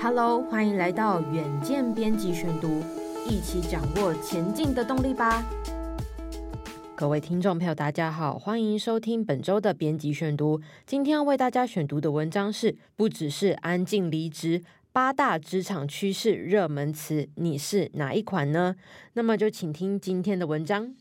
Hello，欢迎来到远见编辑选读，一起掌握前进的动力吧。各位听众朋友，大家好，欢迎收听本周的编辑选读。今天要为大家选读的文章是：不只是安静离职，八大职场趋势热门词，你是哪一款呢？那么就请听今天的文章。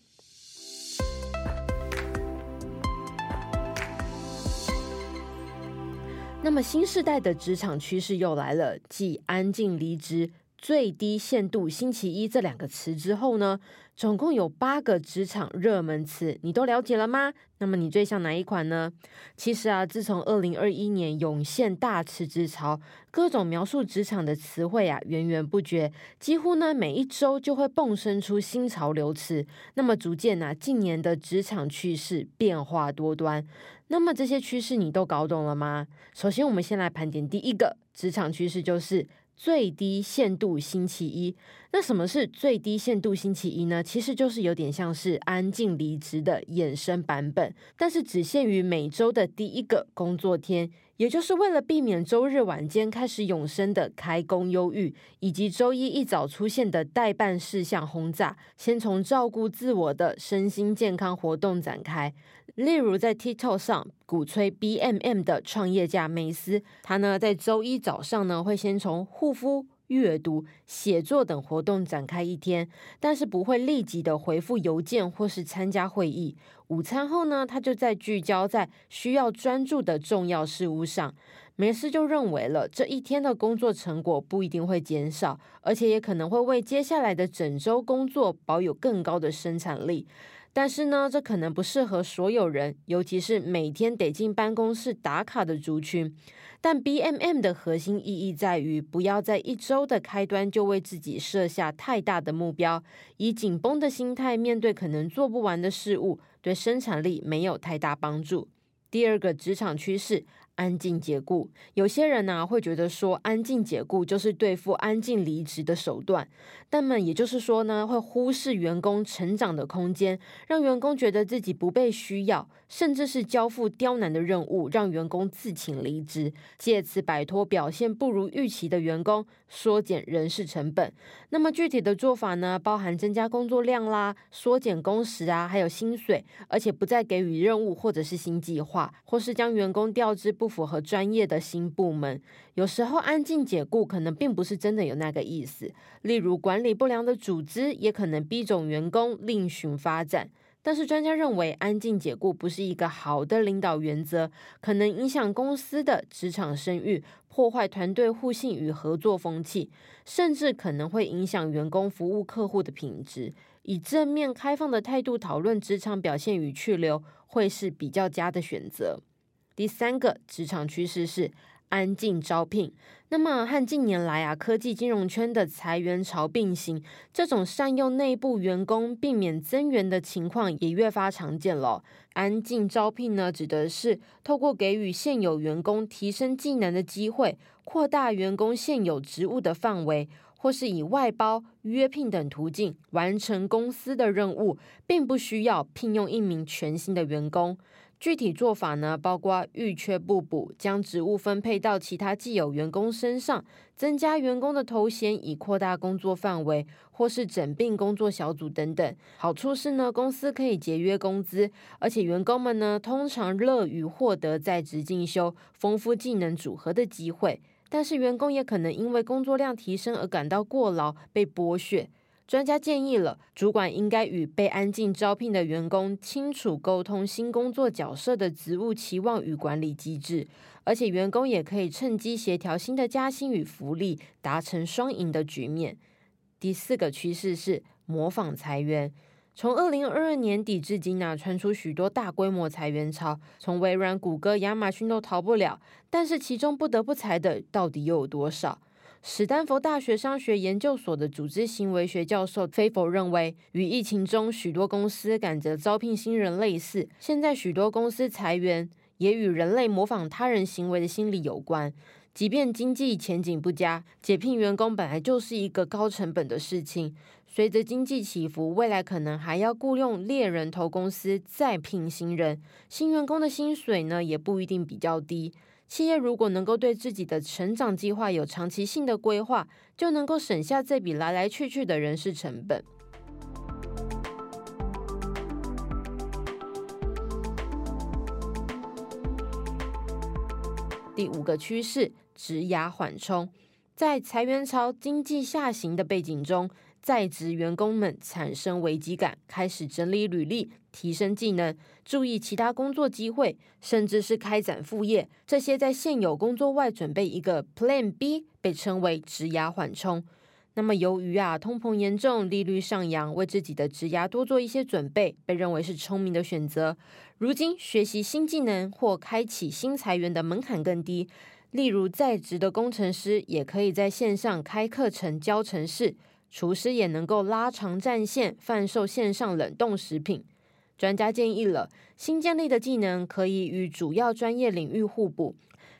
那么新时代的职场趋势又来了，继安静离职、最低限度星期一这两个词之后呢，总共有八个职场热门词，你都了解了吗？那么你最像哪一款呢？其实啊，自从二零二一年涌现大辞职潮，各种描述职场的词汇啊源源不绝，几乎呢每一周就会迸生出新潮流词。那么逐渐啊，近年的职场趋势变化多端。那么这些趋势你都搞懂了吗？首先，我们先来盘点第一个职场趋势，就是。最低限度星期一，那什么是最低限度星期一呢？其实就是有点像是安静离职的衍生版本，但是只限于每周的第一个工作天，也就是为了避免周日晚间开始涌生的开工忧郁，以及周一一早出现的待办事项轰炸，先从照顾自我的身心健康活动展开。例如在 TikTok 上鼓吹 BMM 的创业家梅斯，他呢在周一早上呢会先从护肤、阅读、写作等活动展开一天，但是不会立即的回复邮件或是参加会议。午餐后呢，他就在聚焦在需要专注的重要事务上。梅斯就认为了这一天的工作成果不一定会减少，而且也可能会为接下来的整周工作保有更高的生产力。但是呢，这可能不适合所有人，尤其是每天得进办公室打卡的族群。但 BMM 的核心意义在于，不要在一周的开端就为自己设下太大的目标，以紧绷的心态面对可能做不完的事物，对生产力没有太大帮助。第二个职场趋势。安静解雇，有些人呢、会觉得说，安静解雇就是对付安静离职的手段，但们也就是说呢，会忽视员工成长的空间，让员工觉得自己不被需要，甚至是交付刁难的任务，让员工自请离职，借此摆脱表现不如预期的员工，缩减人事成本。那么具体的做法呢，包含增加工作量啦，缩减工时啊，还有薪水，而且不再给予任务或者是新计划，或是将员工调至不。不符合专业的新部门，有时候安静解雇可能并不是真的有那个意思。例如，管理不良的组织也可能逼走员工另寻发展。但是专家认为，安静解雇不是一个好的领导原则，可能影响公司的职场声誉，破坏团队互信与合作风气，甚至可能会影响员工服务客户的品质。以正面开放的态度讨论职场表现与去留，会是比较佳的选择。第三个职场趋势是安静招聘。那么和近年来啊科技金融圈的裁员潮并行，这种善用内部员工避免增员的情况也越发常见了。安静招聘呢，指的是透过给予现有员工提升技能的机会，扩大员工现有职务的范围，或是以外包、约聘等途径完成公司的任务，并不需要聘用一名全新的员工。具体做法呢，包括遇缺不补，将职务分配到其他既有员工身上，增加员工的头衔以扩大工作范围，或是整并工作小组等等。好处是呢，公司可以节约工资，而且员工们呢，通常乐于获得在职进修、丰富技能组合的机会。但是员工也可能因为工作量提升而感到过劳，被剥削。专家建议了，主管应该与被安静招聘的员工清楚沟通新工作角色的职务期望与管理机制，而且员工也可以趁机协调新的加薪与福利，达成双赢的局面。第四个趋势是模仿裁员，从二零二二年底至今呢，传出许多大规模裁员潮，从微软、谷歌、亚马逊都逃不了，但是其中不得不裁的到底又有多少？史丹佛大学商学研究所的组织行为学教授菲佛认为，与疫情中许多公司赶着招聘新人类似，现在许多公司裁员也与人类模仿他人行为的心理有关。即便经济前景不佳，解聘员工本来就是一个高成本的事情。随着经济起伏，未来可能还要雇佣猎人头公司再聘新人，新员工的薪水呢也不一定比较低。企业如果能够对自己的成长计划有长期性的规划，就能够省下这笔来来去去的人事成本。第五个趋势，职涯缓冲，在裁员潮、经济下行的背景中，在职员工们产生危机感，开始整理履历、提升技能、注意其他工作机会，甚至是开展副业。这些在现有工作外准备一个 Plan B，被称为职涯缓冲。那么，由于啊通膨严重、利率上扬，为自己的职涯多做一些准备，被认为是聪明的选择。如今，学习新技能或开启新财源的门槛更低，例如在职的工程师也可以在线上开课程教程式，厨师也能够拉长战线贩售线上冷冻食品。专家建议了，新建立的技能可以与主要专业领域互补。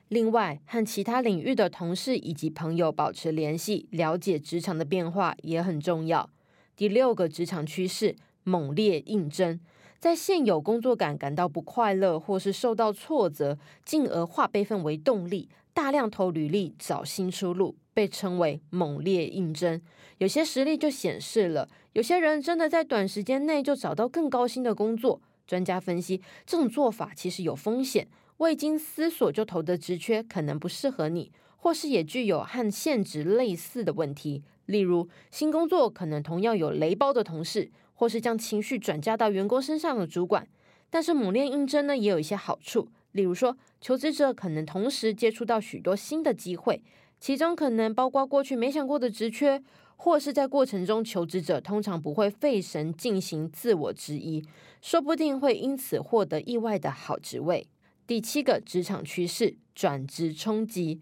另外，和其他领域的同事以及朋友保持联系，了解职场的变化也很重要。第六个职场趋势：猛烈应征。在现有工作感感到不快乐，或是受到挫折，进而化悲愤为动力，大量投履历找新出路，被称为猛烈应征。有些实例就显示了，有些人真的在短时间内就找到更高薪的工作。专家分析，这种做法其实有风险。未经思索就投的职缺可能不适合你，或是也具有和现职类似的问题。例如，新工作可能同样有雷包的同事，或是将情绪转嫁到员工身上的主管。但是猛烈应征呢，也有一些好处。例如说，求职者可能同时接触到许多新的机会，其中可能包括过去没想过的职缺，或是在过程中求职者通常不会费神进行自我质疑，说不定会因此获得意外的好职位。第七个职场趋势，转职冲击，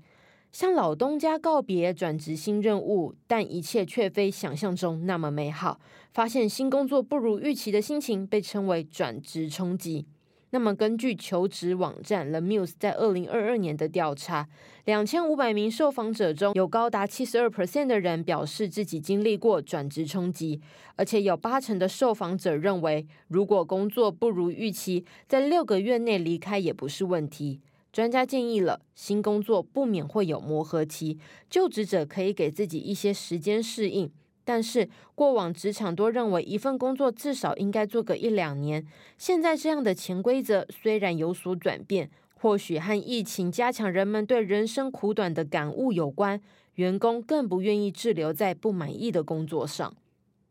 向老东家告别，转职新任务，但一切却非想象中那么美好。发现新工作不如预期的心情，被称为转职冲击。那么，根据求职网站 The Muse 在二零二二年的调查，两千五百名受访者中有高达七十二 percent 的人表示自己经历过转职冲击，而且有八成的受访者认为，如果工作不如预期，在六个月内离开也不是问题。专家建议了，新工作不免会有磨合期，就职者可以给自己一些时间适应。但是，过往职场多认为一份工作至少应该做个一两年。现在这样的潜规则虽然有所转变，或许和疫情加强人们对人生苦短的感悟有关。员工更不愿意滞留在不满意的工作上。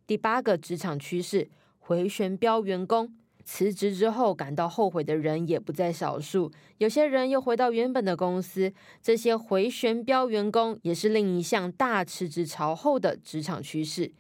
第八个职场趋势：回旋镖员工。辞职之后感到后悔的人也不在少数，有些人又回到原本的公司。这些回旋镖员工也是另一项大辞职潮后的职场趋势。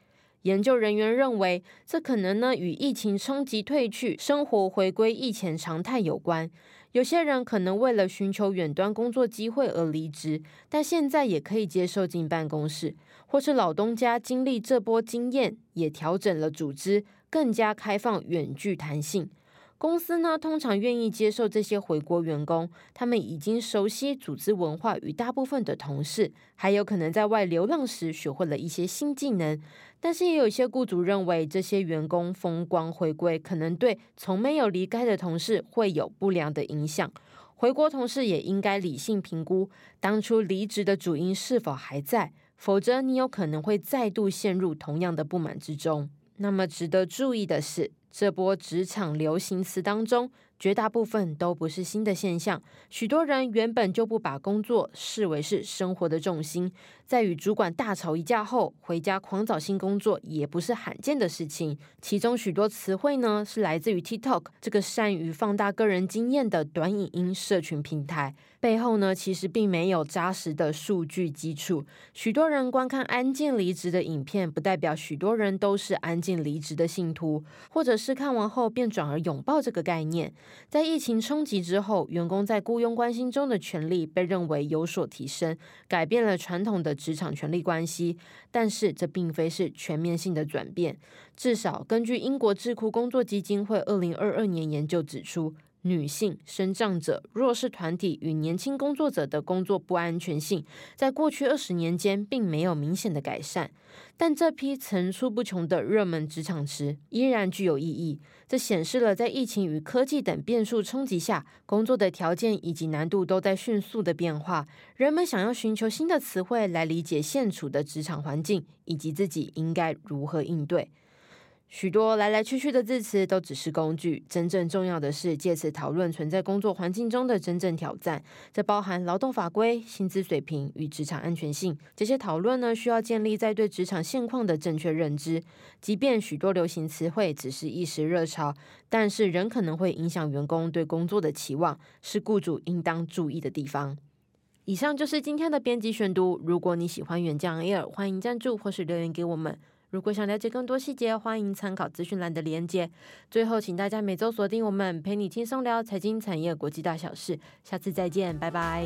研究人员认为，这可能呢与疫情冲击退去，生活回归疫前常态有关。有些人可能为了寻求远端工作机会而离职，但现在也可以接受进办公室，或是老东家经历这波经验，也调整了组织。更加开放、远距弹性，公司呢通常愿意接受这些回国员工，他们已经熟悉组织文化与大部分的同事，还有可能在外流浪时学会了一些新技能。但是也有一些雇主认为，这些员工风光回归，可能对从没有离开的同事会有不良的影响。回国同事也应该理性评估当初离职的主因是否还在，否则你有可能会再度陷入同样的不满之中。那么值得注意的是，这波职场流行词当中，绝大部分都不是新的现象。许多人原本就不把工作视为是生活的重心，在与主管大吵一架后，回家狂找新工作也不是罕见的事情。其中许多词汇呢，是来自于 TikTok 这个善于放大个人经验的短影音社群平台。背后呢，其实并没有扎实的数据基础。许多人观看安静离职的影片，不代表许多人都是安静离职的信徒，或者是看完后便转而拥抱这个概念。在疫情冲击之后，员工在雇佣关系中的权利被认为有所提升，改变了传统的职场权利关系。但是，这并非是全面性的转变。至少根据英国智库工作基金会二零二二年研究指出。女性、身障者、弱势团体与年轻工作者的工作不安全性，在过去二十年间并没有明显的改善。但这批层出不穷的热门职场词依然具有意义。这显示了在疫情与科技等变数冲击下，工作的条件以及难度都在迅速的变化。人们想要寻求新的词汇来理解现处的职场环境，以及自己应该如何应对。许多来来去去的字词都只是工具，真正重要的是借此讨论存在工作环境中的真正挑战。这包含劳动法规、薪资水平与职场安全性。这些讨论呢，需要建立在对职场现况的正确认知。即便许多流行词汇只是一时热潮，但是仍可能会影响员工对工作的期望，是雇主应当注意的地方。以上就是今天的编辑选读。如果你喜欢远见 Air，欢迎赞助或是留言给我们。如果想了解更多细节，欢迎参考资讯栏的连接。最后，请大家每周锁定我们，陪你轻松聊财经、产业、国际大小事。下次再见，拜拜。